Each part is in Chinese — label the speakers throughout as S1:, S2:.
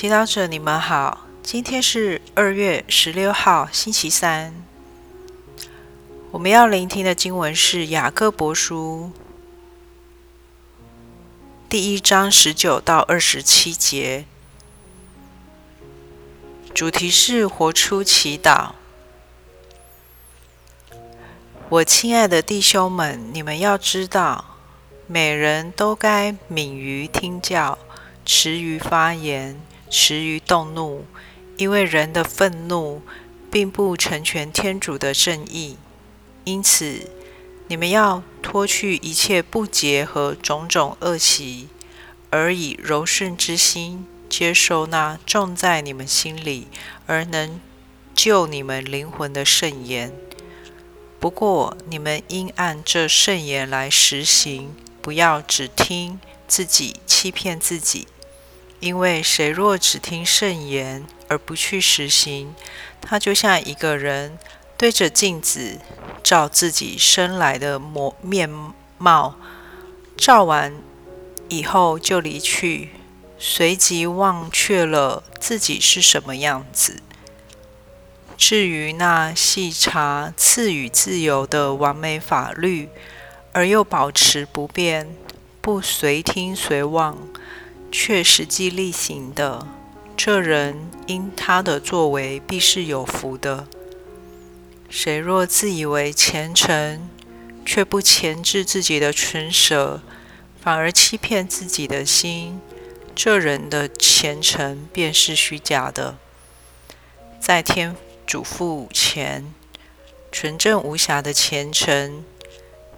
S1: 祈祷者，你们好。今天是二月十六号，星期三。我们要聆听的经文是《雅各伯书》第一章十九到二十七节，主题是活出祈祷。我亲爱的弟兄们，你们要知道，每人都该敏于听教，迟于发言，迟于动怒，因为人的愤怒并不成全天主的正义。因此，你们要脱去一切不洁和种种恶习，而以柔顺之心接受那种在你们心里而能救你们灵魂的圣言。不过，你们应按这圣言来实行，不要只听自己欺骗自己。因为谁若只听圣言而不去实行，他就像一个人对着镜子照自己生来的模面貌，照完以后就离去，随即忘却了自己是什么样子。至于那细查赐予自由的完美法律，而又保持不变，不随听随忘，却实际力行的，这人因他的作为必是有福的。谁若自以为虔诚，却不钳制自己的唇舌，反而欺骗自己的心，这人的虔诚便是虚假的，在天。主父前纯正无瑕的虔诚，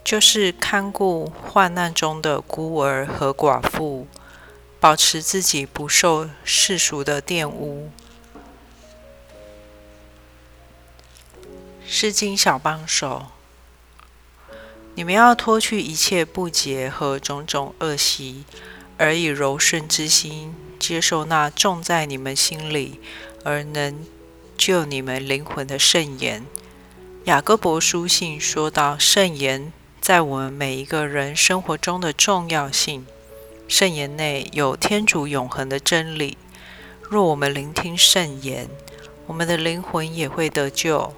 S1: 就是看顾患难中的孤儿和寡妇，保持自己不受世俗的玷污。诗经小帮手，你们要脱去一切不洁和种种恶习，而以柔顺之心接受那种在你们心里而能。救你们灵魂的圣言，雅各伯书信说到圣言在我们每一个人生活中的重要性。圣言内有天主永恒的真理。若我们聆听圣言，我们的灵魂也会得救。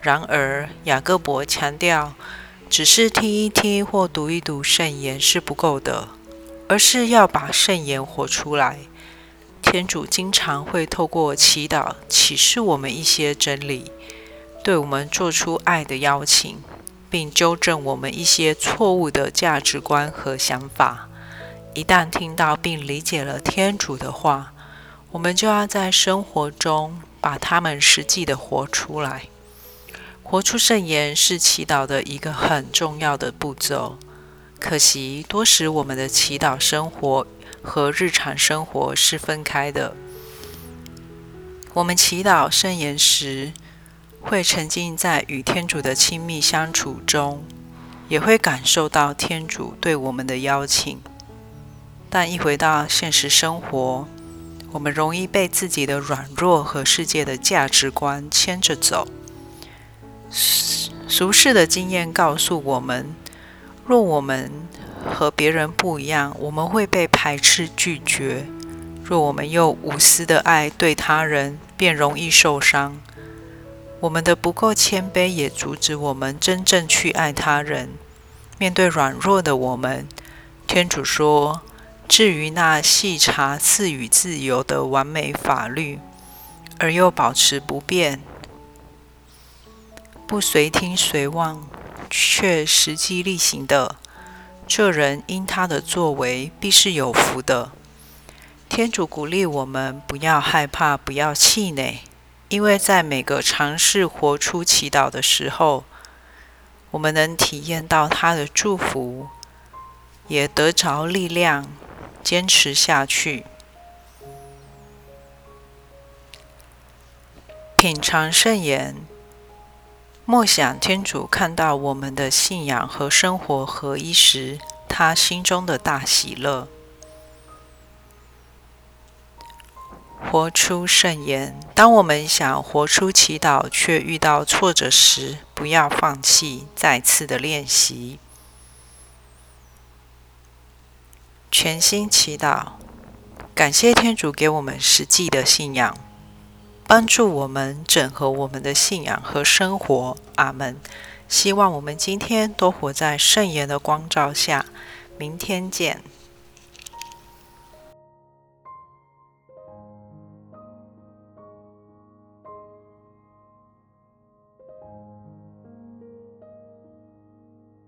S1: 然而，雅各伯强调，只是听一听或读一读圣言是不够的，而是要把圣言活出来。天主经常会透过祈祷启示我们一些真理，对我们做出爱的邀请，并纠正我们一些错误的价值观和想法。一旦听到并理解了天主的话，我们就要在生活中把它们实际的活出来。活出圣言是祈祷的一个很重要的步骤。可惜，多时我们的祈祷生活。和日常生活是分开的。我们祈祷圣言时，会沉浸在与天主的亲密相处中，也会感受到天主对我们的邀请。但一回到现实生活，我们容易被自己的软弱和世界的价值观牵着走。俗世的经验告诉我们，若我们和别人不一样，我们会被排斥拒绝。若我们用无私的爱对他人，便容易受伤。我们的不够谦卑也阻止我们真正去爱他人。面对软弱的我们，天主说：“至于那细查赐予自由的完美法律，而又保持不变，不随听随忘，却实际力行的。”这人因他的作为必是有福的。天主鼓励我们不要害怕，不要气馁，因为在每个尝试活出祈祷的时候，我们能体验到他的祝福，也得着力量，坚持下去，品尝圣言。默想天主看到我们的信仰和生活合一时，他心中的大喜乐。活出圣言。当我们想活出祈祷，却遇到挫折时，不要放弃，再次的练习。全心祈祷，感谢天主给我们实际的信仰，帮助我们整合我们的信仰和生活。阿门。希望我们今天都活在圣言的光照下。明天见。